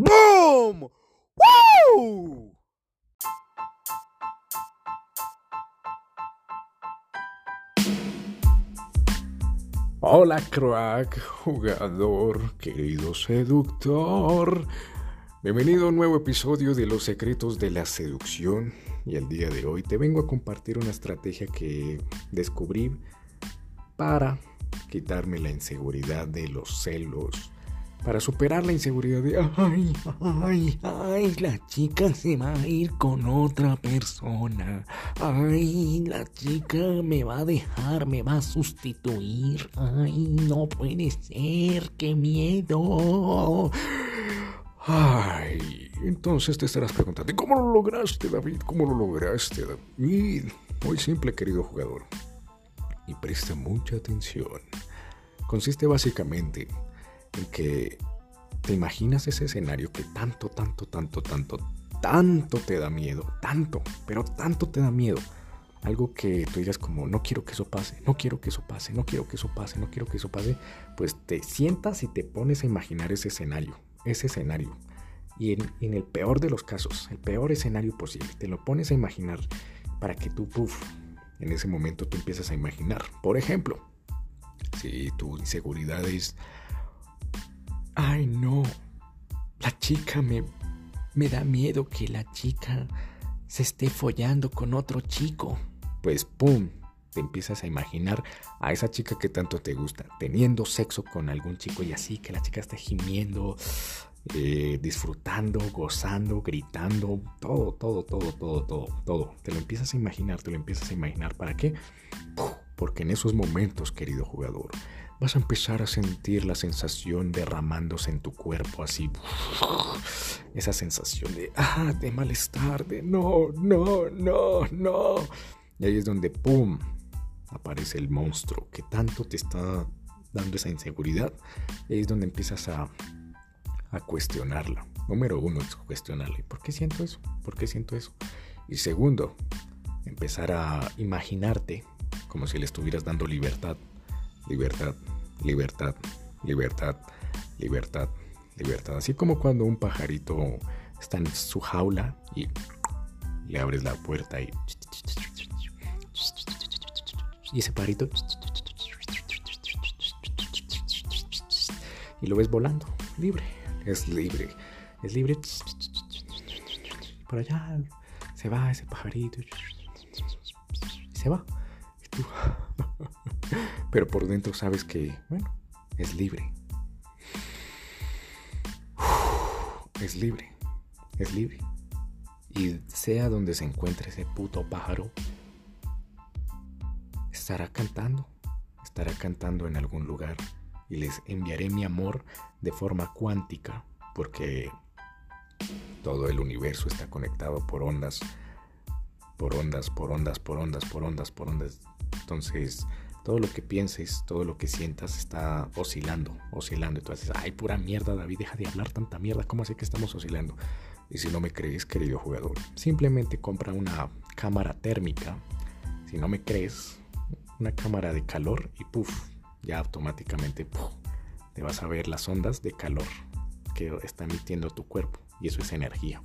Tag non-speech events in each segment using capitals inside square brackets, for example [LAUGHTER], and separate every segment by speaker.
Speaker 1: ¡Boom! ¡Woo! Hola crack, jugador, querido seductor. Bienvenido a un nuevo episodio de Los Secretos de la Seducción y el día de hoy te vengo a compartir una estrategia que descubrí para quitarme la inseguridad de los celos, para superar la inseguridad de, ay, ay, ay, la chica se va a ir con otra persona, ay, la chica me va a dejar, me va a sustituir, ay, no puede ser, qué miedo. Ay, entonces te estarás preguntando, ¿cómo lo lograste, David? ¿Cómo lo lograste, David? Muy simple, querido jugador. Y presta mucha atención. Consiste básicamente en que te imaginas ese escenario que tanto, tanto, tanto, tanto, tanto te da miedo, tanto, pero tanto te da miedo. Algo que tú digas como, no quiero que eso pase, no quiero que eso pase, no quiero que eso pase, no quiero que eso pase, pues te sientas y te pones a imaginar ese escenario, ese escenario. Y en, el peor de los casos, el peor escenario posible, te lo pones a imaginar para que tú, puff, en ese momento tú empiezas a imaginar. Por ejemplo, si tu inseguridad es, ay no, la chica me, me da miedo que la chica se esté follando con otro chico. Pues, ¡pum! Te empiezas a imaginar a esa chica que tanto te gusta, teniendo sexo con algún chico y así, que la chica esté gimiendo, eh, disfrutando, gozando, gritando, todo, todo, todo, todo, todo, todo. Te lo empiezas a imaginar, te lo empiezas a imaginar. ¿Para qué? Porque en esos momentos, querido jugador, vas a empezar a sentir la sensación derramándose en tu cuerpo así. [LAUGHS] Esa sensación de, ah, de malestar, de no, no, no, no. Y ahí es donde, ¡pum!, aparece el monstruo que tanto te está dando esa inseguridad. Y ahí es donde empiezas a a cuestionarlo. Número uno es cuestionarle. ¿Por qué siento eso? ¿Por qué siento eso? Y segundo, empezar a imaginarte como si le estuvieras dando libertad, libertad, libertad, libertad, libertad, libertad. Así como cuando un pajarito está en su jaula y le abres la puerta y... Y ese pajarito... Y lo ves volando, libre es libre. Es libre. Por allá se va ese pajarito. Y se va. Pero por dentro sabes que, bueno, es libre. Es libre. Es libre. Y sea donde se encuentre ese puto pájaro, estará cantando. Estará cantando en algún lugar y les enviaré mi amor de forma cuántica porque todo el universo está conectado por ondas, por ondas, por ondas, por ondas, por ondas, por ondas. Entonces, todo lo que pienses, todo lo que sientas está oscilando, oscilando. Entonces, ay, pura mierda, David, deja de hablar tanta mierda. ¿Cómo sé que estamos oscilando? Y si no me crees, querido jugador, simplemente compra una cámara térmica. Si no me crees, una cámara de calor y puff, ya automáticamente te vas a ver las ondas de calor que está emitiendo tu cuerpo. Y eso es energía.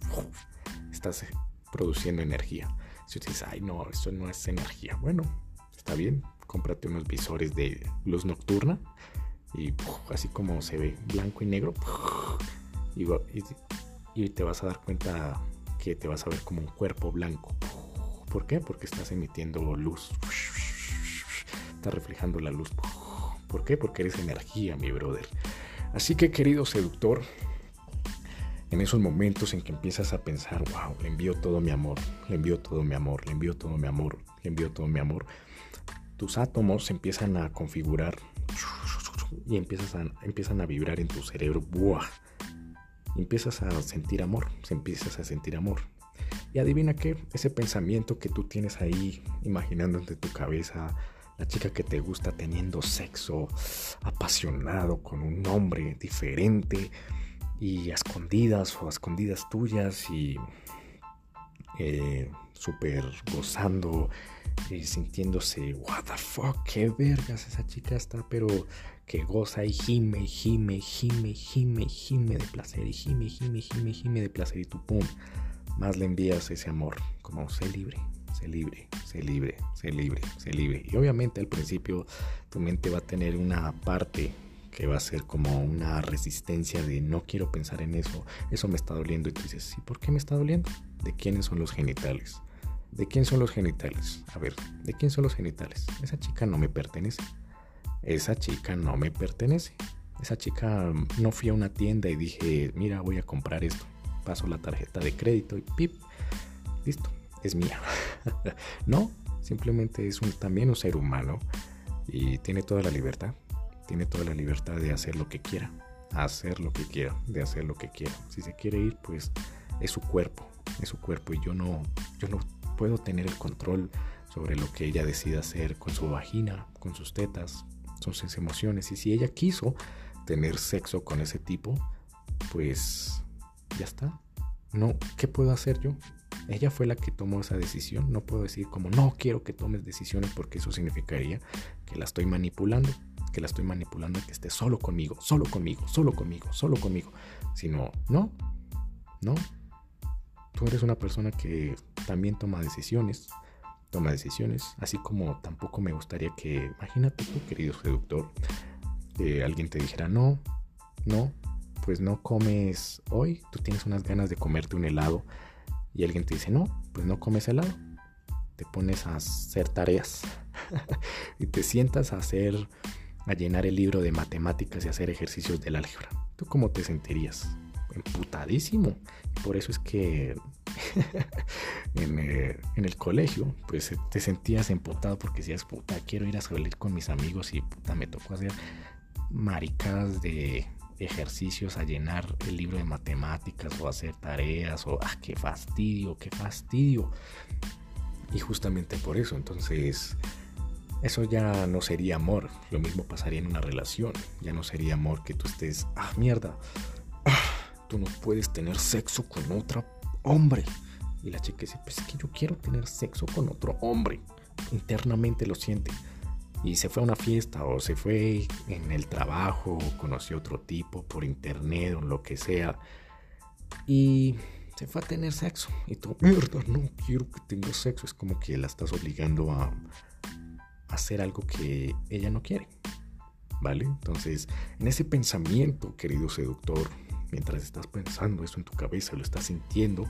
Speaker 1: estás produciendo energía. Si dices, ay no, eso no es energía. Bueno, está bien. Cómprate unos visores de luz nocturna. Y así como se ve blanco y negro. Y, te vas a dar cuenta que te vas a ver como un cuerpo blanco. ¿Por qué? Porque estás emitiendo luz. Estás reflejando la luz. ¿Por qué? Porque eres energía, mi brother. Así que, querido seductor, en esos momentos en que empiezas a pensar, wow, le envío todo mi amor, le envío todo mi amor, le envío todo mi amor, le envío todo mi amor, tus átomos se empiezan a configurar y empiezas a, empiezan a vibrar en tu cerebro. ¡Buah! empiezas a sentir amor, se empiezas a sentir amor. Y adivina qué, ese pensamiento que tú tienes ahí imaginando en tu cabeza, la chica que te gusta teniendo sexo apasionado con un hombre diferente y a escondidas o a escondidas tuyas y eh, súper gozando y sintiéndose, what the fuck, qué vergas, esa chica está, pero que goza y gime, gime, gime, gime, gime de placer, y gime, gime, gime, gime de placer, y tú, pum, más le envías ese amor, como sé libre, sé libre, sé libre, sé libre, sé libre. Y obviamente al principio tu mente va a tener una parte que va a ser como una resistencia de no quiero pensar en eso, eso me está doliendo. Y tú dices, ¿y por qué me está doliendo? ¿De quiénes son los genitales? ¿De quién son los genitales? A ver, ¿de quién son los genitales? Esa chica no me pertenece. Esa chica no me pertenece. Esa chica no fui a una tienda y dije, mira, voy a comprar esto. Paso la tarjeta de crédito y pip, listo, es mía. [LAUGHS] no, simplemente es un, también un ser humano y tiene toda la libertad tiene toda la libertad de hacer lo que quiera, hacer lo que quiera, de hacer lo que quiera. Si se quiere ir, pues es su cuerpo, es su cuerpo y yo no, yo no puedo tener el control sobre lo que ella decida hacer con su vagina, con sus tetas, sus emociones. Y si ella quiso tener sexo con ese tipo, pues ya está. No, ¿qué puedo hacer yo? Ella fue la que tomó esa decisión. No puedo decir como no quiero que tomes decisiones porque eso significaría que la estoy manipulando que la estoy manipulando que esté solo conmigo, solo conmigo, solo conmigo, solo conmigo. Sino, no, no. Tú eres una persona que también toma decisiones, toma decisiones, así como tampoco me gustaría que, imagínate tú, querido seductor, alguien te dijera, no, no, pues no comes hoy, tú tienes unas ganas de comerte un helado y alguien te dice, no, pues no comes helado. Te pones a hacer tareas [LAUGHS] y te sientas a hacer a llenar el libro de matemáticas y hacer ejercicios del álgebra. ¿Tú cómo te sentirías? Emputadísimo. Por eso es que [LAUGHS] eh, en, el colegio, pues te sentías emputado porque decías, puta, quiero ir a salir con mis amigos y puta, me tocó hacer maricadas de ejercicios a llenar el libro de matemáticas o hacer tareas o, ah, qué fastidio, qué fastidio. Y justamente por eso, entonces eso ya no sería amor. Lo mismo pasaría en una relación. Ya no sería amor que tú estés, ah, mierda, no puedes tener sexo con otro hombre. Y la chica dice, pues es que yo quiero tener sexo con otro hombre. Internamente lo siente. Y se fue a una fiesta o se fue en el trabajo o conoció otro tipo por internet o lo que sea. Y se fue a tener sexo. Y tú, mierda, no quiero que tenga sexo. Es como que la estás obligando a, hacer algo que ella no quiere. ¿Vale? Entonces, en ese pensamiento, querido seductor, mientras estás pensando eso en tu cabeza, lo estás sintiendo,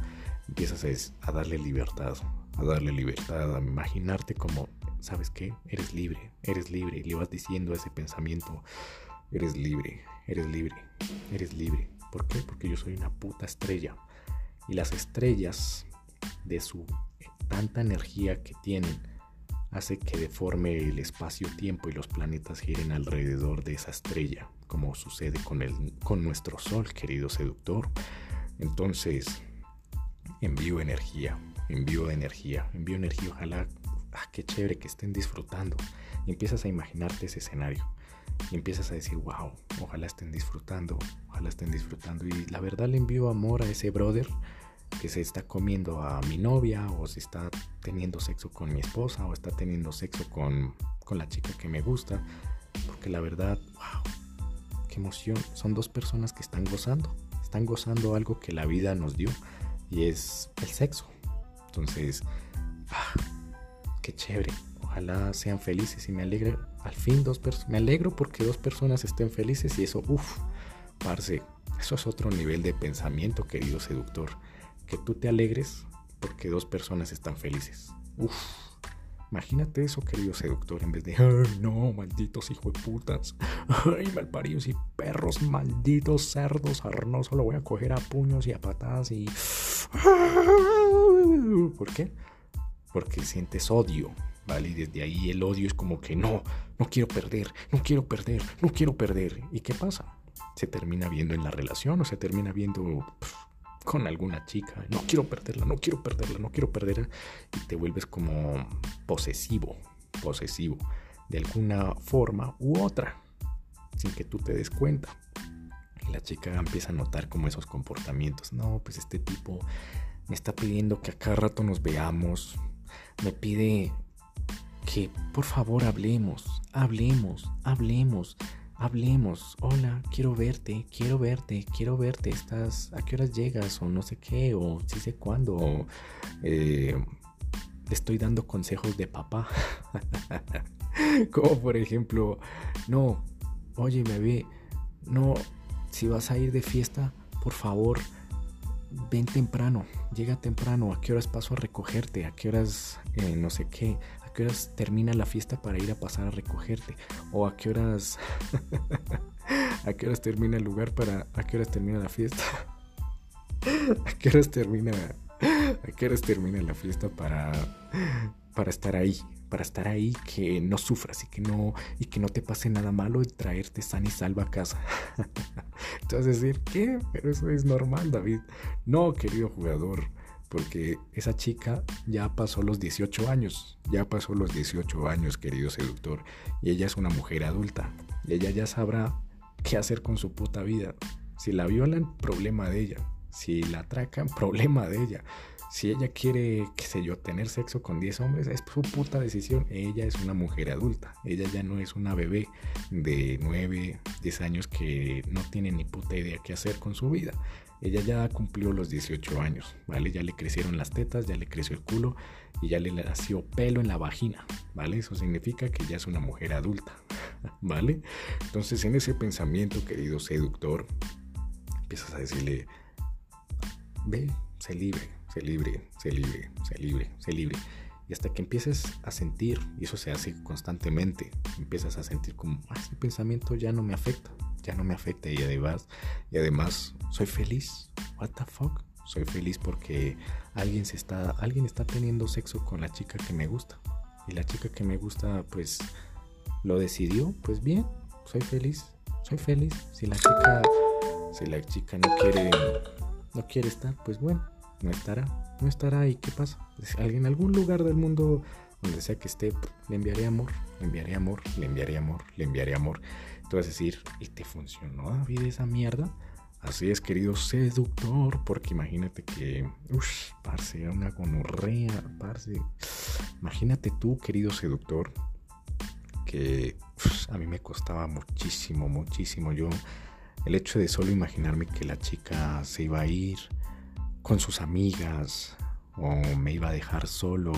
Speaker 1: empiezas a, a darle libertad, a darle libertad, a imaginarte como, ¿sabes qué? Eres libre, eres libre. Y le vas diciendo a ese pensamiento, eres libre, eres libre, eres libre. ¿Por qué? Porque yo soy una puta estrella. Y las estrellas, de su tanta energía que tienen, hace que deforme el espacio-tiempo y los planetas giren alrededor de esa estrella, como sucede con, el, con nuestro Sol, querido seductor. Entonces, envío energía, envío energía, envío energía, ojalá, ah, qué chévere que estén disfrutando. Y empiezas a imaginarte ese escenario. Y empiezas a decir, wow, ojalá estén disfrutando, ojalá estén disfrutando. Y la verdad le envío amor a ese brother que se está comiendo a mi novia o si está teniendo sexo con mi esposa o está teniendo sexo con, con la chica que me gusta. Porque la verdad, wow, qué emoción. Son dos personas que están gozando. Están gozando algo que la vida nos dio y es el sexo. Entonces, ah, qué chévere. Ojalá sean felices y me alegre. Al fin, dos personas. Me alegro porque dos personas estén felices y eso, uff, parce. Eso es otro nivel de pensamiento, querido seductor que tú te alegres porque dos personas están felices. Uf, imagínate eso, querido seductor, en vez de, ay, no, malditos hijos de putas, ay, malparidos y perros, malditos cerdos, no solo voy a coger a puños y a patadas y... [LAUGHS] ¿Por qué? Porque sientes odio, ¿vale? Y desde ahí el odio es como que no, no quiero perder, no quiero perder, no quiero perder. ¿Y qué pasa? Se termina viendo en la relación o se termina viendo con alguna chica. No quiero perderla, no quiero perderla, no quiero perderla. Y te vuelves como posesivo, posesivo, de alguna forma u otra, sin que tú te des cuenta. Y la chica empieza a notar como esos comportamientos. No, pues este tipo me está pidiendo que a cada rato nos veamos. Me pide que por favor hablemos, hablemos, hablemos, hablemos. Hola, quiero verte, quiero verte, quiero verte. Estás, ¿a qué horas llegas? O no sé qué, o sí sé cuándo. O, eh, estoy dando consejos de papá. [LAUGHS] Como por ejemplo, no, oye, bebé, no, si vas a ir de fiesta, por favor, ven temprano, llega temprano, a qué horas paso a recogerte, a qué horas eh, no sé qué, a qué horas termina la fiesta para ir a pasar a recogerte, o a qué horas, [LAUGHS] a qué horas termina el lugar para, a qué horas termina la fiesta, [LAUGHS] a qué horas termina, a qué horas termina la fiesta para, para estar ahí, para estar ahí, que no sufras y que no, y que no te pase nada malo y traerte sana y salva a casa. [LAUGHS] Entonces decir, ¿qué? Pero eso es normal, David. No, querido jugador, porque esa chica ya pasó los 18 años, ya pasó los 18 años, querido seductor, y ella es una mujer adulta, y ella ya sabrá qué hacer con su puta vida. Si la violan, problema de ella. Si la atracan, [LAUGHS] problema de ella. Si ella quiere, qué sé yo, tener sexo con 10 hombres, es su puta decisión. Ella es una mujer adulta. Ella ya no es una bebé de 9, 10 años que no tiene ni puta idea qué hacer con su vida. Ella ya cumplió los 18 años, ¿vale? Ya le crecieron las tetas, ya le creció el culo y ya le nació pelo en la vagina, ¿vale? Eso significa que ya es una mujer adulta, [LAUGHS] ¿vale? Entonces en ese pensamiento, querido seductor, empiezas a decirle, ve, sé libre, se libre, se libre, se libre, se libre. Y hasta que empieces a sentir, y eso se hace constantemente, empiezas a sentir como, ah, este pensamiento ya no me afecta, ya no me afecta y además, y además soy feliz. What the fuck? Soy feliz porque alguien se está, alguien está teniendo sexo con la chica que me gusta. Y la chica que me gusta, pues, lo decidió, pues bien, soy feliz, soy feliz. Si la chica, si la chica no quiere, no quiere estar, pues bueno, no estará, no estará y qué pasa. Pues, en algún lugar del mundo donde sea que esté, le enviaré amor, le enviaré amor, le enviaré amor, le enviaré amor. Tú vas a decir, ¿y te funcionó David esa mierda? Así es, querido seductor, porque imagínate que, uff, parce, una gonorrea, parce. Imagínate tú, querido seductor, que a mí me costaba muchísimo, muchísimo. Yo, el hecho de solo imaginarme que la chica se iba a ir, con sus amigas o me iba a dejar solo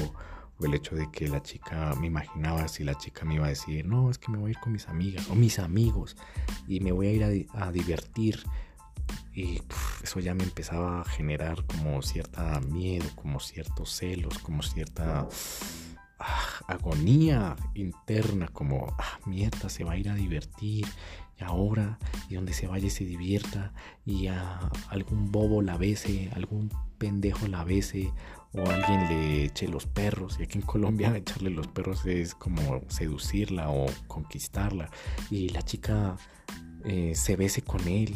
Speaker 1: o el hecho de que la chica me imaginaba si la chica me iba a decir no es que me voy a ir con mis amigas o mis amigos y me voy a ir a, divertir y eso ya me empezaba a generar como cierta miedo como ciertos celos como cierta ah, agonía interna como ah, mierda se va a ir a divertir ahora, y donde se vaya se divierta, y a algún bobo la bese, algún pendejo la bese, o alguien le eche los perros. Y aquí en Colombia [LAUGHS] echarle los perros es como seducirla o conquistarla. Y la chica eh, se bese con él,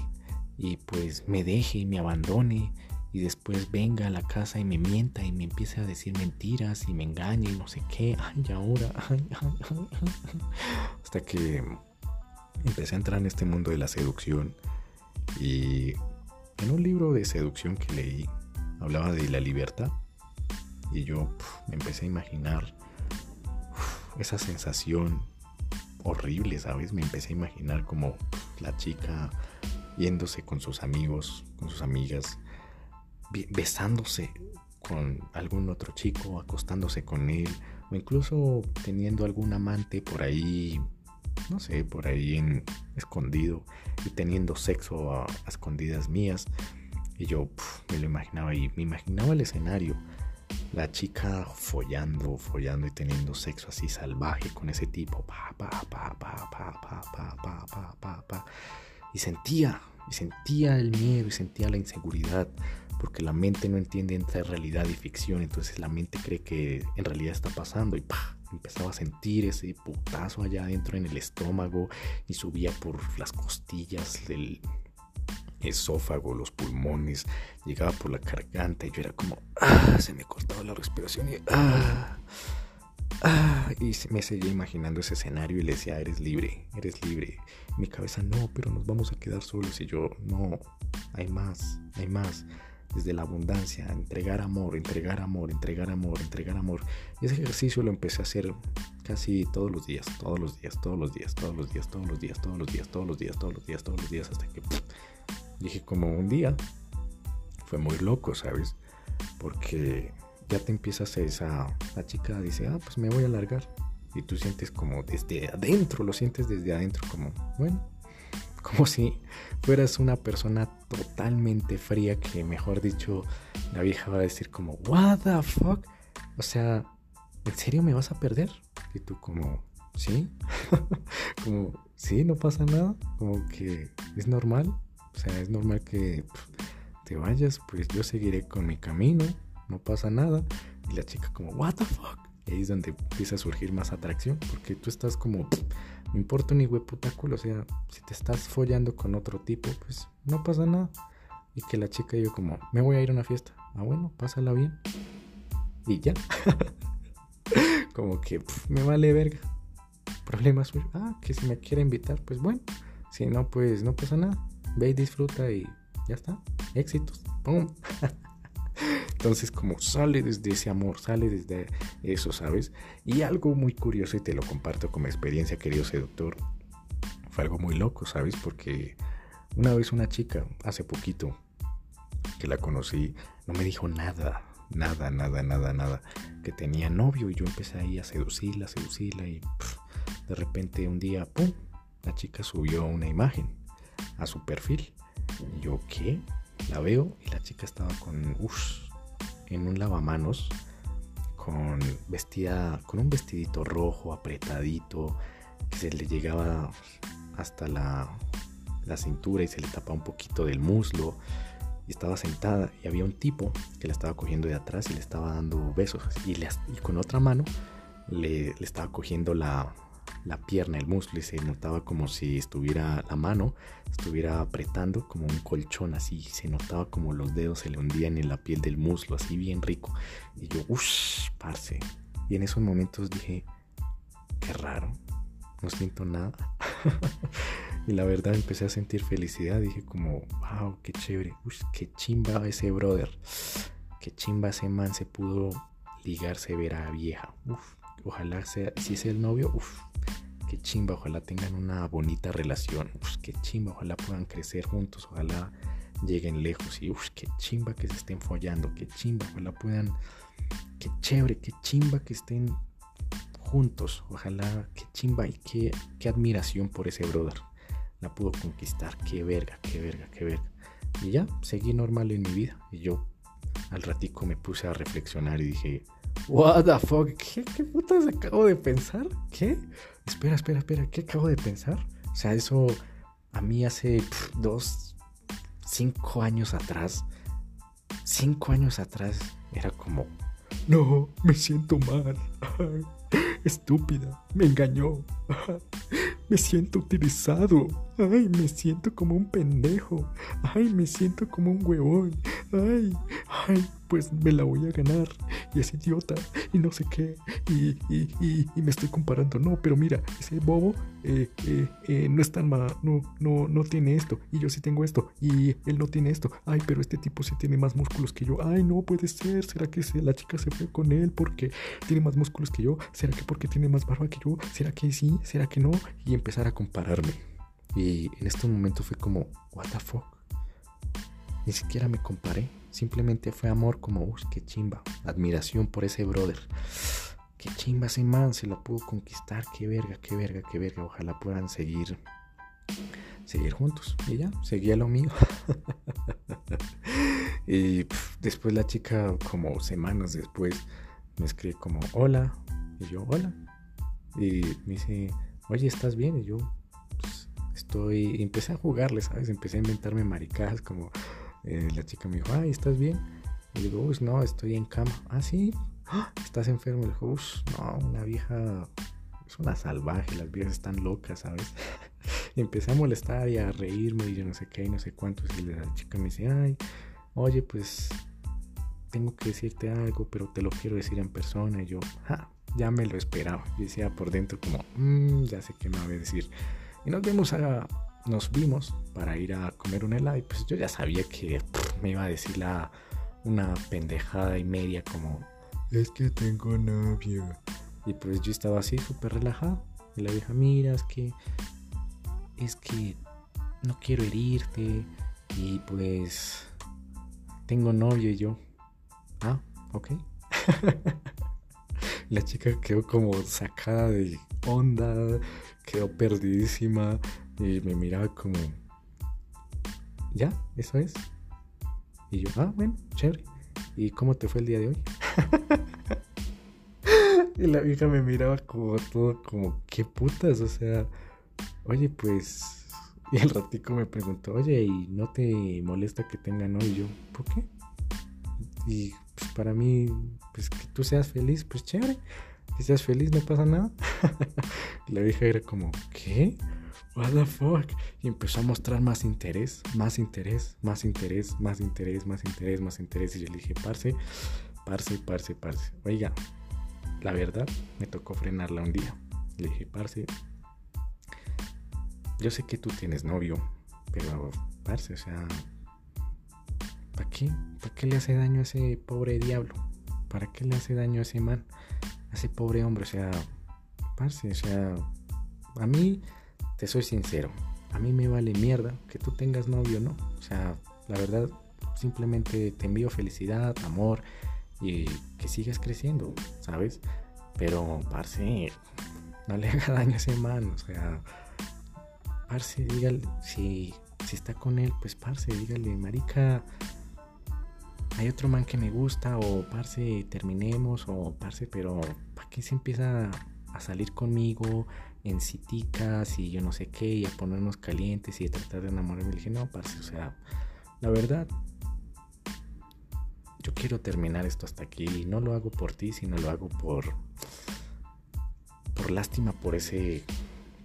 Speaker 1: y pues me deje y me abandone. Y después venga a la casa y me mienta y me empiece a decir mentiras y me engañe y no sé qué. Ay, ahora. [LAUGHS] Hasta que empecé a entrar en este mundo de la seducción y en un libro de seducción que leí hablaba de la libertad y yo me empecé a imaginar esa sensación horrible, ¿sabes? Me empecé a imaginar como la chica yéndose con sus amigos, con sus amigas, besándose con algún otro chico, acostándose con él, o incluso teniendo algún amante por ahí no sé, por ahí en, escondido y teniendo sexo a, escondidas mías. Y yo me lo imaginaba y me imaginaba el escenario. La chica follando, follando y teniendo sexo así salvaje con ese tipo. Pa, pa, pa, pa, pa, pa, pa, pa, pa, pa, pa. Y sentía, y sentía el miedo y sentía la inseguridad. Porque la mente no entiende entre realidad y ficción. Entonces la mente cree que en realidad está pasando y pa, empezaba a sentir ese putazo allá adentro en el estómago y subía por las costillas del esófago, los pulmones, llegaba por la garganta y yo era como, ah, se me cortaba la respiración y, ah, ah, y me seguía imaginando ese escenario y le decía, eres libre, eres libre. Mi cabeza, no, pero nos vamos a quedar solos y yo, no, hay más, hay más. Desde la abundancia, entregar amor, entregar amor, entregar amor, entregar amor. Y ese ejercicio lo empecé a hacer casi todos los días, todos los días, todos los días, todos los días, todos los días, todos los días, todos los días, todos los días, todos los días, hasta que dije como un día, fue muy loco, ¿sabes? Porque ya te empiezas a esa, la chica dice, ah, pues me voy a largar. Y tú sientes como desde adentro, lo sientes desde adentro como, bueno, como si fueras una persona totalmente fría que, mejor dicho, la vieja va a decir como, what the fuck? O sea, ¿en serio me vas a perder? Y tú como, ¿sí? [LAUGHS] como, ¿sí? ¿No pasa nada? Como que es normal. O sea, es normal que te vayas, pues yo seguiré con mi camino, no pasa nada. Y la chica como, what the fuck? Y ahí es donde empieza a surgir más atracción, porque tú estás como, me importa ni hueputáculo, o sea, si te estás follando con otro tipo, pues no pasa nada. Y que la chica yo como, me voy a ir a una fiesta. Ah, bueno, pásala bien. Y ya. [LAUGHS] como que me vale verga. Problema suyo. Ah, que si me quiere invitar, pues bueno. Si no, pues no pasa nada. Ve y disfruta y ya está. Éxitos. ¡Pum! [LAUGHS] Entonces, como sale desde ese amor, sale desde eso, ¿sabes? Y algo muy curioso, y te lo comparto como experiencia, querido seductor, fue algo muy loco, ¿sabes? Porque una vez una chica, hace poquito, que la conocí, no me dijo nada, nada, nada, nada, nada, que tenía novio y yo empecé ahí a seducirla, seducirla y de repente un día, ¡pum!, la chica subió una imagen a su perfil. Y yo, ¿qué? La veo y la chica estaba con, uff, en un lavamanos con vestida con un vestidito rojo apretadito que se le llegaba hasta la, la cintura y se le tapaba un poquito del muslo. Y estaba sentada y había un tipo que la estaba cogiendo de atrás y le estaba dando besos. Y, le, con otra mano le estaba cogiendo la, la pierna, el muslo y se notaba como si estuviera la mano, estuviera apretando como un colchón así, se notaba como los dedos se le hundían en la piel del muslo, así bien rico. Y yo, uff, parce. Y en esos momentos dije, qué raro, no siento nada. [LAUGHS] y la verdad empecé a sentir felicidad, dije como, wow, qué chévere, uff, qué chimba ese brother, qué chimba ese man se pudo ligarse ver a vieja, uff ojalá sea, si es el novio, uff, qué chimba, ojalá tengan una bonita relación, uff, qué chimba, ojalá puedan crecer juntos, ojalá lleguen lejos y uff, qué chimba que se estén follando, qué chimba, ojalá puedan, qué chévere, qué chimba que estén juntos, ojalá, qué chimba y qué, qué admiración por ese brother. La pudo conquistar, qué verga, qué verga, qué verga. Y ya, seguí normal en mi vida. Y yo al ratico me puse a reflexionar y dije, What the fuck? ¿Qué, qué putas acabo de pensar? ¿Qué? Espera, espera, espera, ¿qué acabo de pensar? O sea, eso a mí hace dos, cinco años atrás, cinco años atrás era como, no, me siento mal. [LAUGHS] Estúpida, me engañó. [LAUGHS] Me siento utilizado. Ay, me siento como un pendejo. Ay, me siento como un huevón. Ay, ay, pues me la voy a ganar. Y es idiota. Y no sé qué. Y, y, y, me estoy comparando. No, pero mira, ese bobo eh, eh, eh, no es tan mal. No, no, no tiene esto. Y yo sí tengo esto. Y él no tiene esto. Ay, pero este tipo sí tiene más músculos que yo. Ay, no puede ser. ¿Será que la chica se fue con él porque tiene más músculos que yo? ¿Será que porque tiene más barba que yo? ¿Será que sí? ¿Será que no? Y empezar a compararme. Y en este momento fue como, what the fuck. Ni siquiera me comparé. Simplemente fue amor como, uy, qué chimba. Admiración por ese brother. Qué chimba ese man, se lo pudo conquistar. Qué verga, qué verga, qué verga. Ojalá puedan seguir, seguir juntos. Y ya, seguía lo mío. [LAUGHS] y después la chica, como semanas después, me escribe como, hola. Y yo, hola. Y me dice, oye, ¿estás bien? Y yo, estoy, empecé a jugarle, ¿sabes? Empecé a inventarme maricadas, como eh, la chica me dijo, ay, ¿estás bien? Y digo, uy, no, estoy en cama. Ah, sí, ¡Ah! ¿estás enfermo? Y dijo, uy, no, una vieja es una salvaje, las viejas están locas, ¿sabes? [LAUGHS] y empecé a molestar y a reírme y yo no sé qué y no sé cuánto. Y la chica me dice, ay, oye, pues tengo que decirte algo, pero te lo quiero decir en persona. Y yo, ja, ya me lo esperaba. Y decía por dentro como, mmm, ya sé qué me va a decir. Nos vimos a, nos vimos para ir a comer un helado y pues yo ya sabía que me iba a decir la, una pendejada y media como, es que tengo novio. Y pues yo estaba así súper relajado. Y la vieja, mira, es que, es que no quiero herirte. Y pues tengo novio y yo. Ah, ok. [LAUGHS] la chica quedó como sacada de onda, quedó perdidísima y me miraba como, ¿ya? ¿Eso es? Y yo, ah, bueno, chévere. ¿Y cómo te fue el día de hoy? [LAUGHS] y la vieja me miraba como todo, como, ¿qué putas? O sea, oye, pues... Y el ratico me preguntó, oye, ¿y no te molesta que tengan hoy? Y yo, ¿por qué? Y pues para mí, pues que tú seas feliz, pues chévere. Si seas feliz, no pasa nada. [LAUGHS] la vieja era como, ¿qué? What the fuck? Y empezó a mostrar más interés, más interés, más interés, más interés, más interés, más interés. Y yo le dije, parce, parce, parce, parce. Oiga, la verdad, me tocó frenarla un día. Le dije, parce, yo sé que tú tienes novio, pero, parce, o sea, ¿para qué? ¿Para qué le hace daño a ese pobre diablo? ¿Para qué le hace daño a ese man? Ese pobre hombre, o sea, parce, o sea, a mí te soy sincero, a mí me vale mierda que tú tengas novio, ¿no? O sea, la verdad, simplemente te envío felicidad, amor y que sigas creciendo, ¿sabes? Pero, parce, no le [LAUGHS] haga daño a ese man, o sea, parce, dígale, si, si está con él, pues parce, dígale, marica, hay otro man que me gusta, o parce, terminemos, o parce, pero ¿para qué se empieza a salir conmigo? en citicas y yo no sé qué, y a ponernos calientes y a tratar de enamorarme. Le dije, no, parce, o sea, la verdad, yo quiero terminar esto hasta aquí. No lo hago por ti, sino lo hago por, por lástima por ese,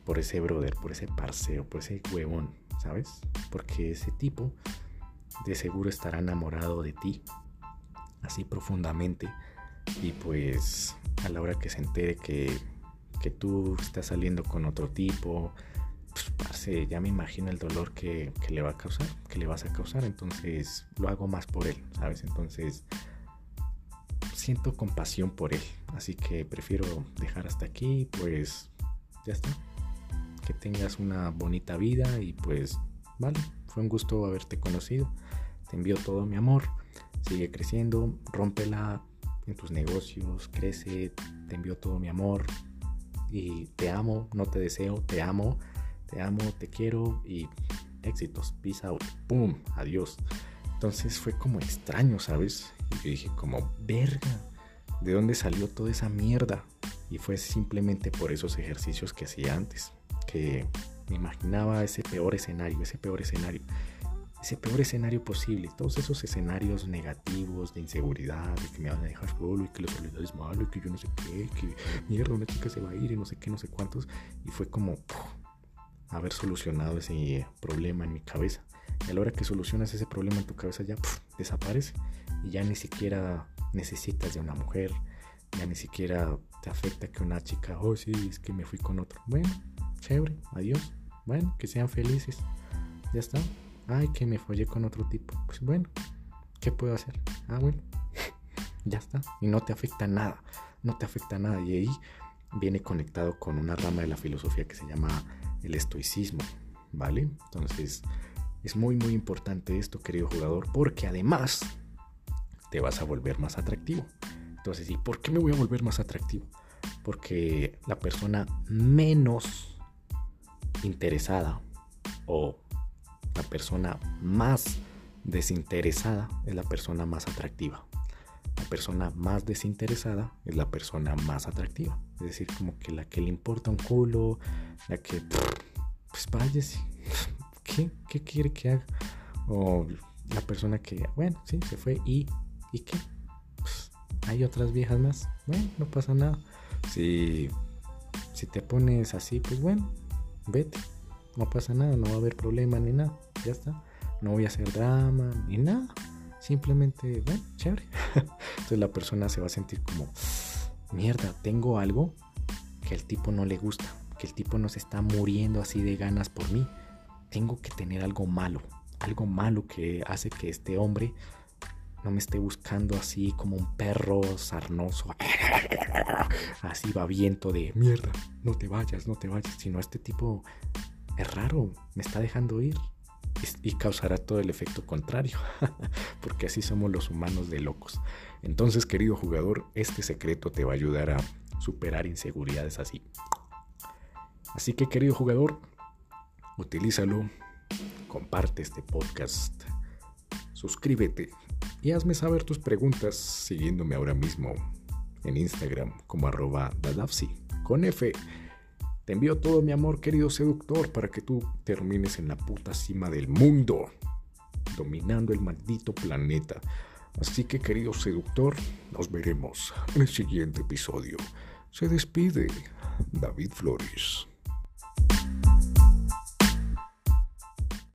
Speaker 1: por ese brother, por ese parceo, por ese huevón, ¿sabes? Porque ese tipo de seguro estará enamorado de ti, así profundamente. Y pues a la hora que se entere que que tú estás saliendo con otro tipo, pues ya me imagino el dolor que, le va a causar, que le vas a causar, entonces lo hago más por él, ¿sabes? Entonces siento compasión por él, así que prefiero dejar hasta aquí, pues ya está. Que tengas una bonita vida y pues vale, fue un gusto haberte conocido. Te envío todo mi amor, sigue creciendo, rómpela en tus negocios, crece, te envío todo mi amor, y te amo, no te deseo, te amo, te amo, te quiero y éxitos, peace out, ¡pum! Adiós. Entonces fue como extraño, ¿sabes? Y yo dije como, verga, ¿de dónde salió toda esa mierda? Y fue simplemente por esos ejercicios que hacía antes, que me imaginaba ese peor escenario, ese peor escenario ese peor escenario posible, todos esos escenarios negativos de inseguridad, de que me van a dejar solo y que la soledad es malo y que yo no sé qué, que mierda, una chica se va a ir y no sé qué, no sé cuántos. Y fue como haber solucionado ese problema en mi cabeza. Y a la hora que solucionas ese problema en tu cabeza ya desaparece y ya ni siquiera necesitas de una mujer, ya ni siquiera te afecta que una chica, oh sí, es que me fui con otro. Bueno, chévere, adiós. Bueno, que sean felices. Ya está. Ay, que me follé con otro tipo. Pues bueno, ¿qué puedo hacer? Ah, bueno, [LAUGHS] ya está. Y no te afecta nada. No te afecta nada. Y ahí viene conectado con una rama de la filosofía que se llama el estoicismo. ¿Vale? Entonces, es muy, muy importante esto, querido jugador, porque además te vas a volver más atractivo. Entonces, ¿y por qué me voy a volver más atractivo? Porque la persona menos interesada o la persona más desinteresada es la persona más atractiva. La persona más desinteresada es la persona más atractiva. Es decir, como que la que le importa un culo, la que, pues váyase, [LAUGHS] ¿qué, qué quiere que haga? O la persona que, bueno, sí, se fue y, ¿y qué? Pues, hay otras viejas más, bueno, no pasa nada. Si, si te pones así, pues bueno, vete no pasa nada, no va a haber problema ni nada, ya está. No voy a hacer drama ni nada. Simplemente, bueno, chévere. [LAUGHS] Entonces la persona se va a sentir como, mierda, tengo algo que el tipo no le gusta, que el tipo no se está muriendo así de ganas por mí. Tengo que tener algo malo, algo malo que hace que este hombre no me esté buscando así como un perro sarnoso, [LAUGHS] así babiento de mierda, no te vayas, no te vayas, sino este tipo es raro, me está dejando ir y causará todo el efecto contrario, [LAUGHS] porque así somos los humanos de locos. Entonces, querido jugador, este secreto te va a ayudar a superar inseguridades así. Así que, querido jugador, utilízalo, comparte este podcast, suscríbete y hazme saber tus preguntas siguiéndome ahora mismo en Instagram como arroba dadafsi con F. Te envío todo mi amor, querido seductor, para que tú termines en la puta cima del mundo, dominando el maldito planeta. Así que, querido seductor, nos veremos en el siguiente episodio. Se despide David Flores.